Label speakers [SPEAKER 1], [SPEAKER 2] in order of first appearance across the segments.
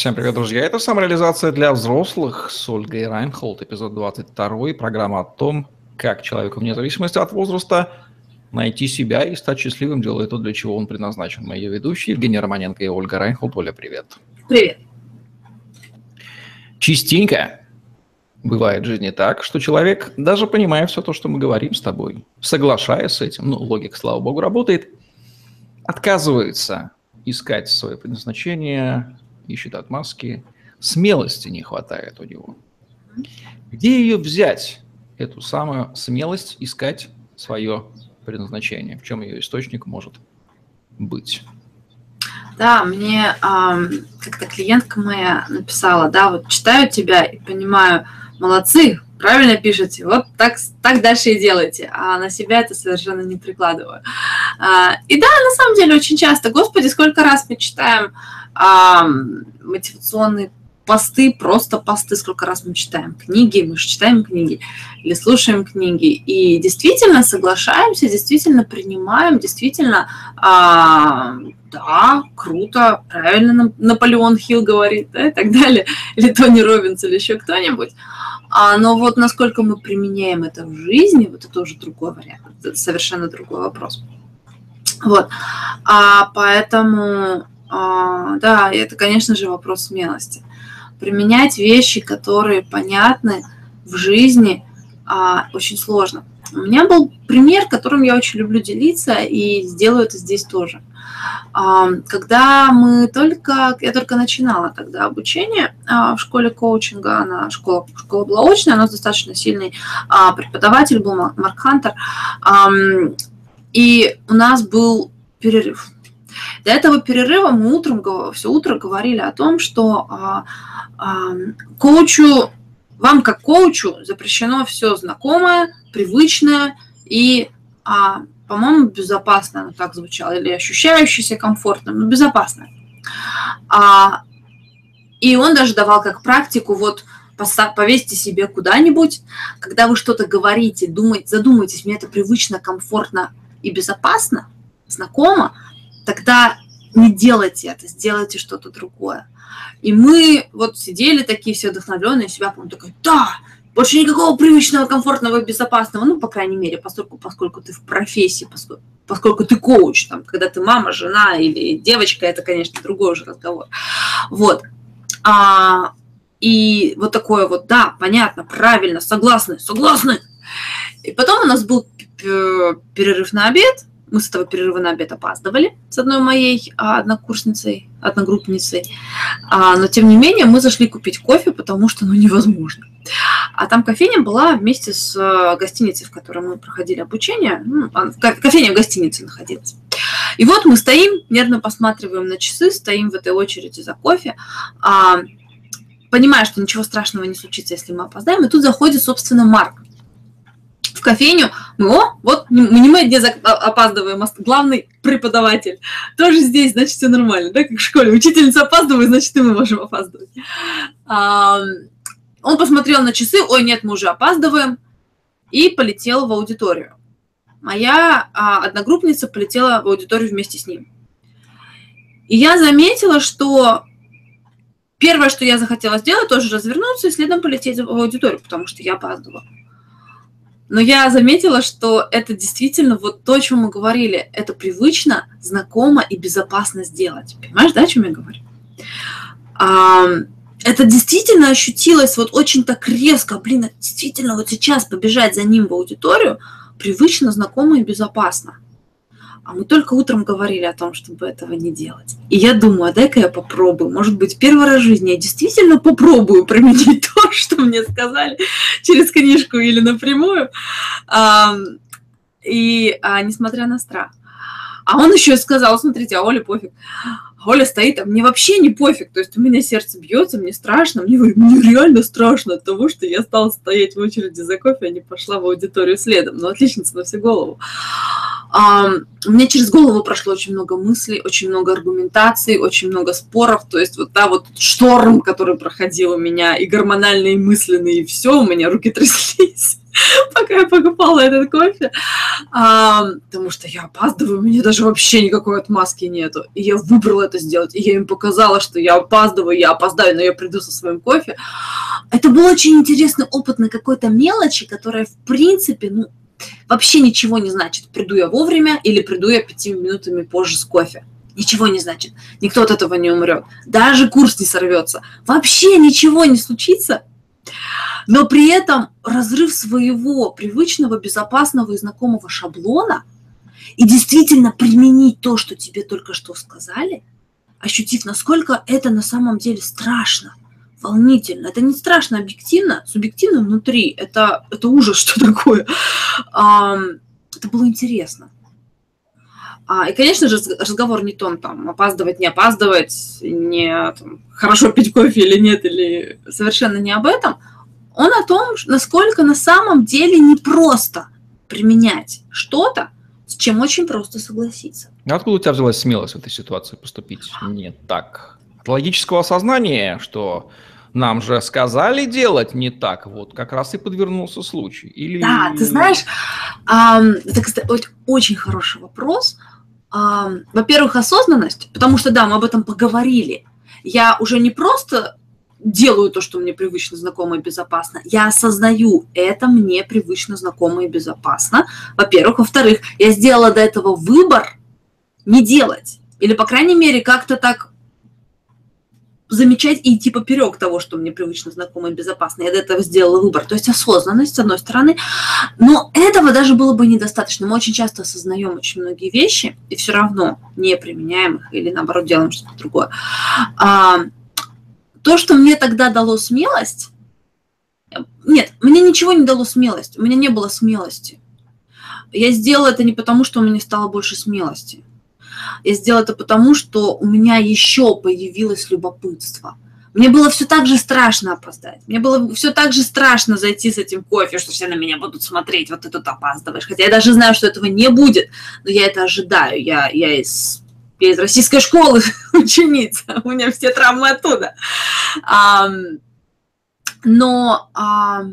[SPEAKER 1] Всем привет, друзья. Это самореализация для взрослых с Ольгой Райнхолд, эпизод 22, программа о том, как человеку вне зависимости от возраста найти себя и стать счастливым, делая то, для чего он предназначен. Мы ведущие Евгений Романенко и Ольга Райнхолд. Оля, привет.
[SPEAKER 2] Привет.
[SPEAKER 1] Частенько бывает в жизни так, что человек, даже понимая все то, что мы говорим с тобой, соглашаясь с этим, ну, логика, слава богу, работает, отказывается искать свое предназначение, ищет отмазки, смелости не хватает у него. Где ее взять, эту самую смелость искать свое предназначение? В чем ее источник может быть?
[SPEAKER 2] Да, мне э, как-то клиентка моя написала, да, вот читаю тебя и понимаю, молодцы, правильно пишете, вот так, так дальше и делайте, а на себя это совершенно не прикладываю. А, и да, на самом деле очень часто, господи, сколько раз мы читаем а, мотивационные посты, просто посты, сколько раз мы читаем книги, мы же читаем книги или слушаем книги, и действительно соглашаемся, действительно принимаем, действительно, а, да, круто, правильно Наполеон Хилл говорит, да, и так далее, или Тони Робинс, или еще кто-нибудь. А, но вот насколько мы применяем это в жизни, вот это уже другой вариант, это совершенно другой вопрос. Вот, а, поэтому да, это, конечно же, вопрос смелости. Применять вещи, которые понятны в жизни, а, очень сложно. У меня был пример, которым я очень люблю делиться, и сделаю это здесь тоже. А, когда мы только, я только начинала тогда обучение в школе коучинга, она школа, школа была очная, у нас достаточно сильный преподаватель был Марк Хантер, и у нас был перерыв до этого перерыва мы утром, все утро говорили о том, что а, а, коучу, вам как коучу запрещено все знакомое, привычное и, а, по-моему, безопасное, оно так звучало, или ощущающееся комфортным, но безопасное. И он даже давал как практику, вот повесьте себе куда-нибудь, когда вы что-то говорите, думайте, задумайтесь, мне это привычно, комфортно и безопасно, знакомо, тогда не делайте это, сделайте что-то другое. И мы вот сидели такие все вдохновленные, себя, помню, такой, да, больше никакого привычного, комфортного, безопасного, ну, по крайней мере, поскольку, поскольку ты в профессии, поскольку, поскольку ты коуч, там, когда ты мама, жена или девочка, это, конечно, другой уже разговор. Вот. А, и вот такое вот, да, понятно, правильно, согласны, согласны. И потом у нас был перерыв на обед, мы с этого перерыва на обед опаздывали с одной моей а, однокурсницей, одногруппницей. А, но, тем не менее, мы зашли купить кофе, потому что, ну, невозможно. А там кофейня была вместе с а, гостиницей, в которой мы проходили обучение. Ну, кофейня в гостинице находилась. И вот мы стоим, нервно посматриваем на часы, стоим в этой очереди за кофе, а, понимая, что ничего страшного не случится, если мы опоздаем. И тут заходит, собственно, Марк в кофейню, мы, о, вот не мы где а, опаздываем, а главный преподаватель. Тоже здесь, значит, все нормально, да, как в школе. Учительница опаздывает, значит, и мы можем опаздывать. А, он посмотрел на часы, ой, нет, мы уже опаздываем, и полетел в аудиторию. Моя а, одногруппница полетела в аудиторию вместе с ним. И я заметила, что первое, что я захотела сделать, тоже развернуться и следом полететь в аудиторию, потому что я опаздывала. Но я заметила, что это действительно вот то, о чем мы говорили. Это привычно, знакомо и безопасно сделать. Понимаешь, да, о чем я говорю? А, это действительно ощутилось вот очень так резко. Блин, действительно вот сейчас побежать за ним в аудиторию привычно, знакомо и безопасно. А мы только утром говорили о том, чтобы этого не делать. И я думаю, а дай-ка я попробую. Может быть, первый раз в жизни я действительно попробую применить то, что мне сказали через книжку или напрямую. И а, несмотря на страх. А он еще сказал, смотрите, а Оля пофиг. Оля стоит, а мне вообще не пофиг. То есть у меня сердце бьется, мне страшно, мне, мне реально страшно от того, что я стала стоять в очереди за кофе, а не пошла в аудиторию следом. Ну, отличница на всю голову. У меня через голову прошло очень много мыслей, очень много аргументаций, очень много споров. То есть вот, да, вот шторм, который проходил у меня, и гормональные, и мысленные, и все, у меня руки тряслись. пока я покупала этот кофе, а, потому что я опаздываю, у меня даже вообще никакой отмазки нету. И я выбрала это сделать, и я им показала, что я опаздываю, я опоздаю, но я приду со своим кофе. Это был очень интересный опыт на какой-то мелочи, которая, в принципе, ну, вообще ничего не значит. Приду я вовремя или приду я пяти минутами позже с кофе. Ничего не значит. Никто от этого не умрет. Даже курс не сорвется. Вообще ничего не случится, но при этом разрыв своего привычного, безопасного и знакомого шаблона и действительно применить то, что тебе только что сказали, ощутив, насколько это на самом деле страшно, волнительно. Это не страшно объективно, субъективно внутри. Это, это ужас, что такое. Это было интересно. А, и, конечно же, разговор не том, там, опаздывать, не опаздывать, не там, хорошо пить кофе или нет, или совершенно не об этом – он о том, насколько на самом деле непросто применять что-то, с чем очень просто согласиться.
[SPEAKER 1] А откуда у тебя взялась смелость в этой ситуации поступить не так? От логического осознания, что нам же сказали делать не так, вот как раз и подвернулся случай. Или...
[SPEAKER 2] Да, ты знаешь, это, кстати, очень хороший вопрос. Во-первых, осознанность, потому что, да, мы об этом поговорили. Я уже не просто делаю то, что мне привычно, знакомо и безопасно. Я осознаю, это мне привычно, знакомо и безопасно. Во-первых. Во-вторых, я сделала до этого выбор не делать. Или, по крайней мере, как-то так замечать и идти поперек того, что мне привычно, знакомо и безопасно. Я до этого сделала выбор. То есть осознанность, с одной стороны. Но этого даже было бы недостаточно. Мы очень часто осознаем очень многие вещи и все равно не применяем их или, наоборот, делаем что-то другое. А, то, что мне тогда дало смелость, нет, мне ничего не дало смелость, у меня не было смелости. Я сделала это не потому, что у меня стало больше смелости. Я сделала это потому, что у меня еще появилось любопытство. Мне было все так же страшно опоздать. Мне было все так же страшно зайти с этим кофе, что все на меня будут смотреть, вот ты тут опаздываешь. Хотя я даже знаю, что этого не будет, но я это ожидаю. Я, я из я из российской школы ученица, у меня все травмы оттуда. А, но а,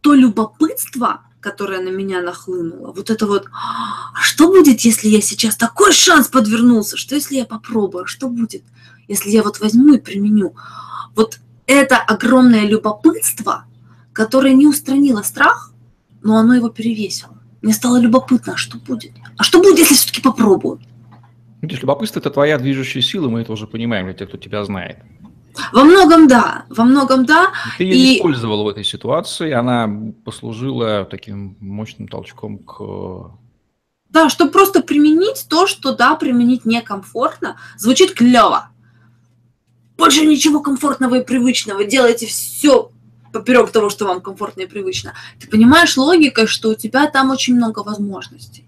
[SPEAKER 2] то любопытство, которое на меня нахлынуло, вот это вот, а что будет, если я сейчас такой шанс подвернулся, что если я попробую, что будет, если я вот возьму и применю. Вот это огромное любопытство, которое не устранило страх, но оно его перевесило. Мне стало любопытно, а что будет? А что будет, если все-таки попробую?
[SPEAKER 1] Видишь, любопытство – это твоя движущая сила, мы это уже понимаем для тех, кто тебя знает.
[SPEAKER 2] Во многом да, во многом да.
[SPEAKER 1] Ты ее и... использовала в этой ситуации, она послужила таким мощным толчком к...
[SPEAKER 2] Да, чтобы просто применить то, что, да, применить некомфортно, звучит клево. Больше ничего комфортного и привычного, делайте все поперек того, что вам комфортно и привычно. Ты понимаешь логикой, что у тебя там очень много возможностей.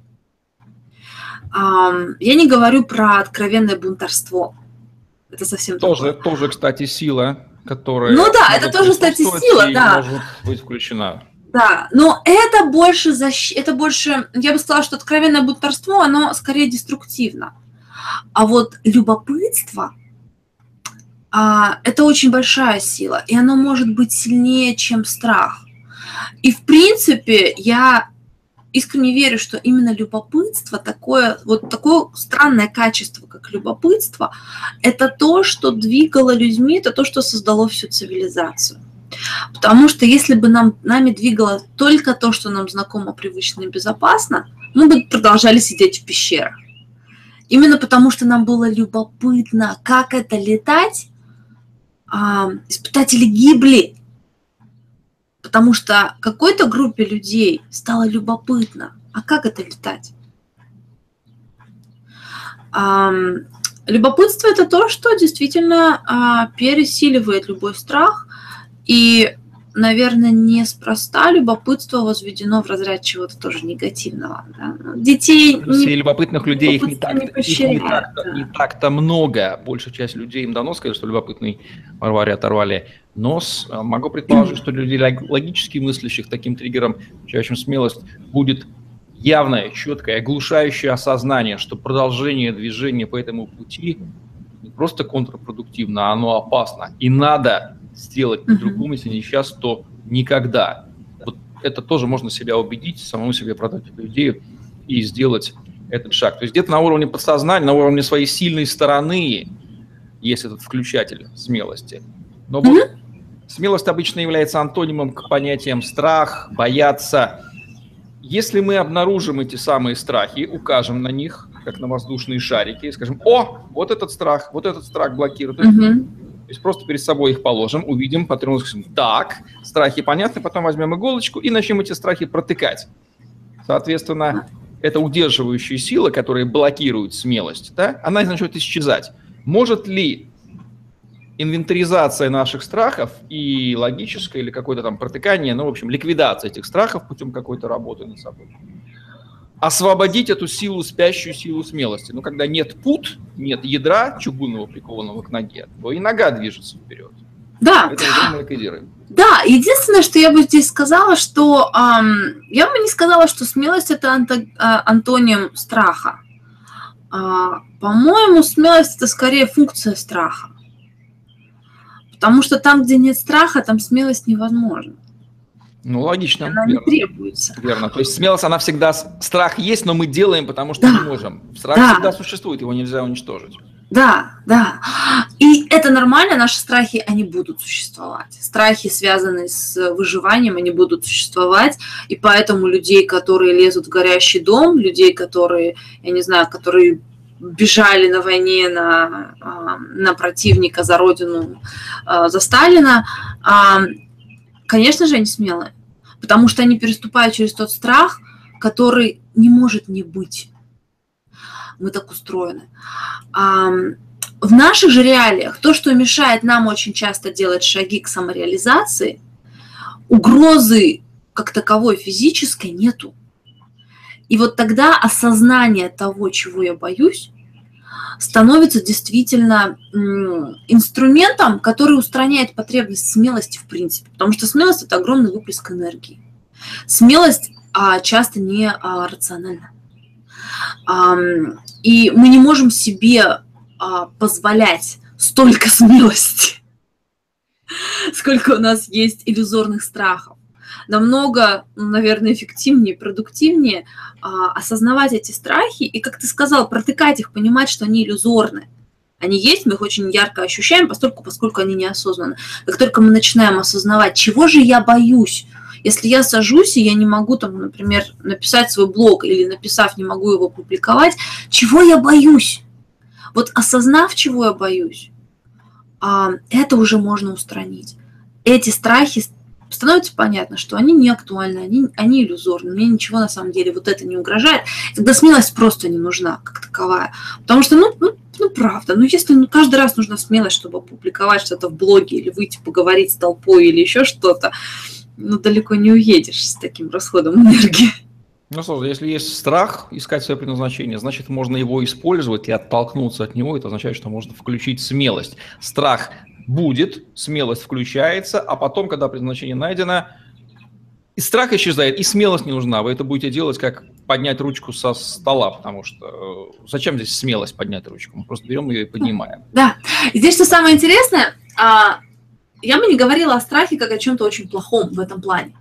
[SPEAKER 2] Я не говорю про откровенное бунтарство. Это совсем
[SPEAKER 1] тоже, другое. тоже, кстати, сила, которая.
[SPEAKER 2] Ну да, это тоже, кстати, сила, да.
[SPEAKER 1] Может быть включена.
[SPEAKER 2] Да, но это больше защ... это больше, я бы сказала, что откровенное бунтарство, оно скорее деструктивно. А вот любопытство, а, это очень большая сила, и оно может быть сильнее, чем страх. И в принципе я искренне верю, что именно любопытство, такое, вот такое странное качество, как любопытство, это то, что двигало людьми, это то, что создало всю цивилизацию. Потому что если бы нам, нами двигало только то, что нам знакомо, привычно и безопасно, мы бы продолжали сидеть в пещерах. Именно потому, что нам было любопытно, как это летать, а, испытатели гибли, потому что какой-то группе людей стало любопытно, а как это летать? Любопытство это то, что действительно а, пересиливает любой страх, и наверное, неспроста любопытство возведено в разряд чего-то тоже негативного. Да? Детей...
[SPEAKER 1] Не... любопытных людей их не так-то, их не так-то, да. не так-то много. Большая часть людей им дано сказать, что любопытный Варваре оторвали нос. А, могу предположить, что людей логически мыслящих таким триггером, чаще смелость, будет явное, четкое, оглушающее осознание, что продолжение движения по этому пути не просто контрпродуктивно, а оно опасно. И надо сделать по-другому, если не сейчас, то никогда. это тоже можно себя убедить, самому себе продать эту идею и сделать этот шаг. То есть где-то на уровне подсознания, на уровне своей сильной стороны есть этот включатель смелости. Но вот mm-hmm. смелость обычно является антонимом к понятиям страх, бояться. Если мы обнаружим эти самые страхи, укажем на них, как на воздушные шарики, и скажем, о, вот этот страх, вот этот страх блокирует. Mm-hmm. То есть просто перед собой их положим, увидим, скажем, так, страхи понятны, потом возьмем иголочку и начнем эти страхи протыкать. Соответственно, это удерживающая сила, которая блокирует смелость, да, она начнет исчезать. Может ли инвентаризация наших страхов и логическое или какое-то там протыкание, ну, в общем, ликвидация этих страхов путем какой-то работы над собой, освободить эту силу, спящую силу смелости. Ну, когда нет пут, нет ядра чугунного, прикованного к ноге, то и нога движется вперед.
[SPEAKER 2] Да. Это мы Да, единственное, что я бы здесь сказала, что эм, я бы не сказала, что смелость это анто, э, антоним страха. Э, по-моему, смелость это скорее функция страха. Потому что там, где нет страха, там смелость невозможна.
[SPEAKER 1] Ну, логично.
[SPEAKER 2] Она верно. не требуется.
[SPEAKER 1] Верно. То есть смелость, она всегда... Страх есть, но мы делаем, потому что да. не можем. Страх да. всегда существует, его нельзя уничтожить.
[SPEAKER 2] Да, да. И это нормально, наши страхи, они будут существовать. Страхи, связанные с выживанием, они будут существовать. И поэтому людей, которые лезут в горящий дом, людей, которые, я не знаю, которые бежали на войне на, а, на противника за родину, а, за Сталина, а, конечно же, они смелые. Потому что они переступают через тот страх, который не может не быть мы так устроены. В наших же реалиях то, что мешает нам очень часто делать шаги к самореализации, угрозы как таковой физической нету. И вот тогда осознание того, чего я боюсь, становится действительно инструментом, который устраняет потребность смелости в принципе. Потому что смелость – это огромный выплеск энергии. Смелость а, часто не а, рациональна. И мы не можем себе а, позволять столько смелости, сколько у нас есть иллюзорных страхов. Намного, ну, наверное, эффективнее, продуктивнее а, осознавать эти страхи и, как ты сказал, протыкать их, понимать, что они иллюзорны. Они есть, мы их очень ярко ощущаем, поскольку, поскольку они неосознанны. Как только мы начинаем осознавать, чего же я боюсь, если я сажусь, и я не могу, там, например, написать свой блог или написав, не могу его публиковать, чего я боюсь? Вот осознав, чего я боюсь, а, это уже можно устранить. Эти страхи становится понятно, что они не актуальны, они, они иллюзорны, мне ничего на самом деле вот это не угрожает. Тогда смелость просто не нужна как таковая. Потому что, ну, ну, ну правда, ну если ну, каждый раз нужна смелость, чтобы опубликовать что-то в блоге или выйти поговорить с толпой или еще что-то, ну, далеко не уедешь с таким расходом энергии.
[SPEAKER 1] Ну, слушай, если есть страх искать свое предназначение, значит, можно его использовать и оттолкнуться от него. Это означает, что можно включить смелость. Страх будет, смелость включается, а потом, когда предназначение найдено, и страх исчезает, и смелость не нужна. Вы это будете делать, как поднять ручку со стола, потому что э, зачем здесь смелость поднять ручку? Мы просто берем ее и поднимаем.
[SPEAKER 2] Да. здесь что самое интересное, а, я бы не говорила о страхе как о чем-то очень плохом в этом плане.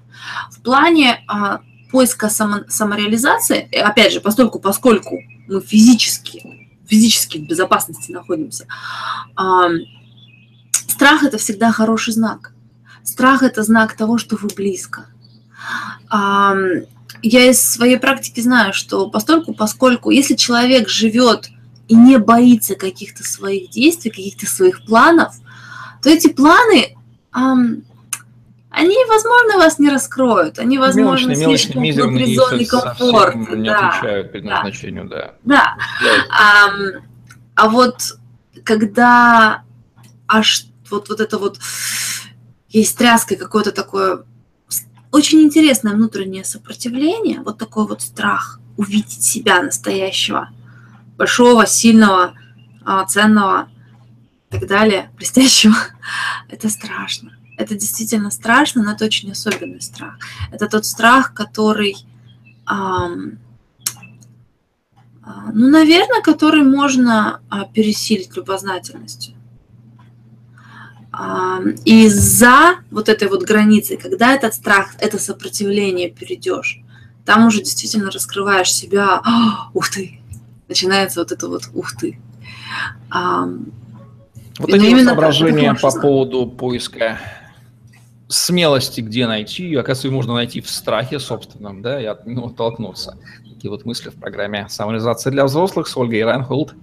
[SPEAKER 2] В плане а, поиска само, самореализации, опять же, поскольку, поскольку мы физически, физически в безопасности находимся, а, страх это всегда хороший знак. Страх это знак того, что вы близко. А, я из своей практики знаю, что постольку, поскольку если человек живет и не боится каких-то своих действий, каких-то своих планов – то эти планы, они, возможно, вас не раскроют, они, возможно,
[SPEAKER 1] мелочные, слишком внутри зоны комфорта. не да, отвечают предназначению, да.
[SPEAKER 2] Да. да. Эм, а вот когда аж вот, вот это вот есть тряска, какое-то такое очень интересное внутреннее сопротивление, вот такой вот страх увидеть себя настоящего, большого, сильного, а, ценного, так далее, блестящего, это страшно. Это действительно страшно, но это очень особенный страх. Это тот страх, который, эм, ну, наверное, который можно а, пересилить любознательностью. И за вот этой вот границей, когда этот страх, это сопротивление перейдешь, там уже действительно раскрываешь себя, ух ты, начинается вот это вот ух ты.
[SPEAKER 1] Вот эти вот соображения по поводу поиска смелости, где найти ее, оказывается, ее можно найти в страхе собственном, да, и от него оттолкнуться. Такие вот мысли в программе «Самореализация для взрослых» с Ольгой Райнхолд,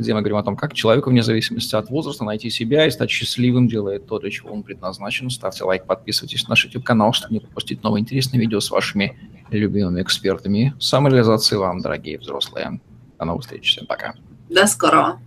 [SPEAKER 1] где мы говорим о том, как человеку вне зависимости от возраста найти себя и стать счастливым, делает то, для чего он предназначен. Ставьте лайк, подписывайтесь на наш YouTube-канал, чтобы не пропустить новые интересные видео с вашими любимыми экспертами. Самореализации вам, дорогие взрослые. До новых встреч. Всем пока.
[SPEAKER 2] До скорого.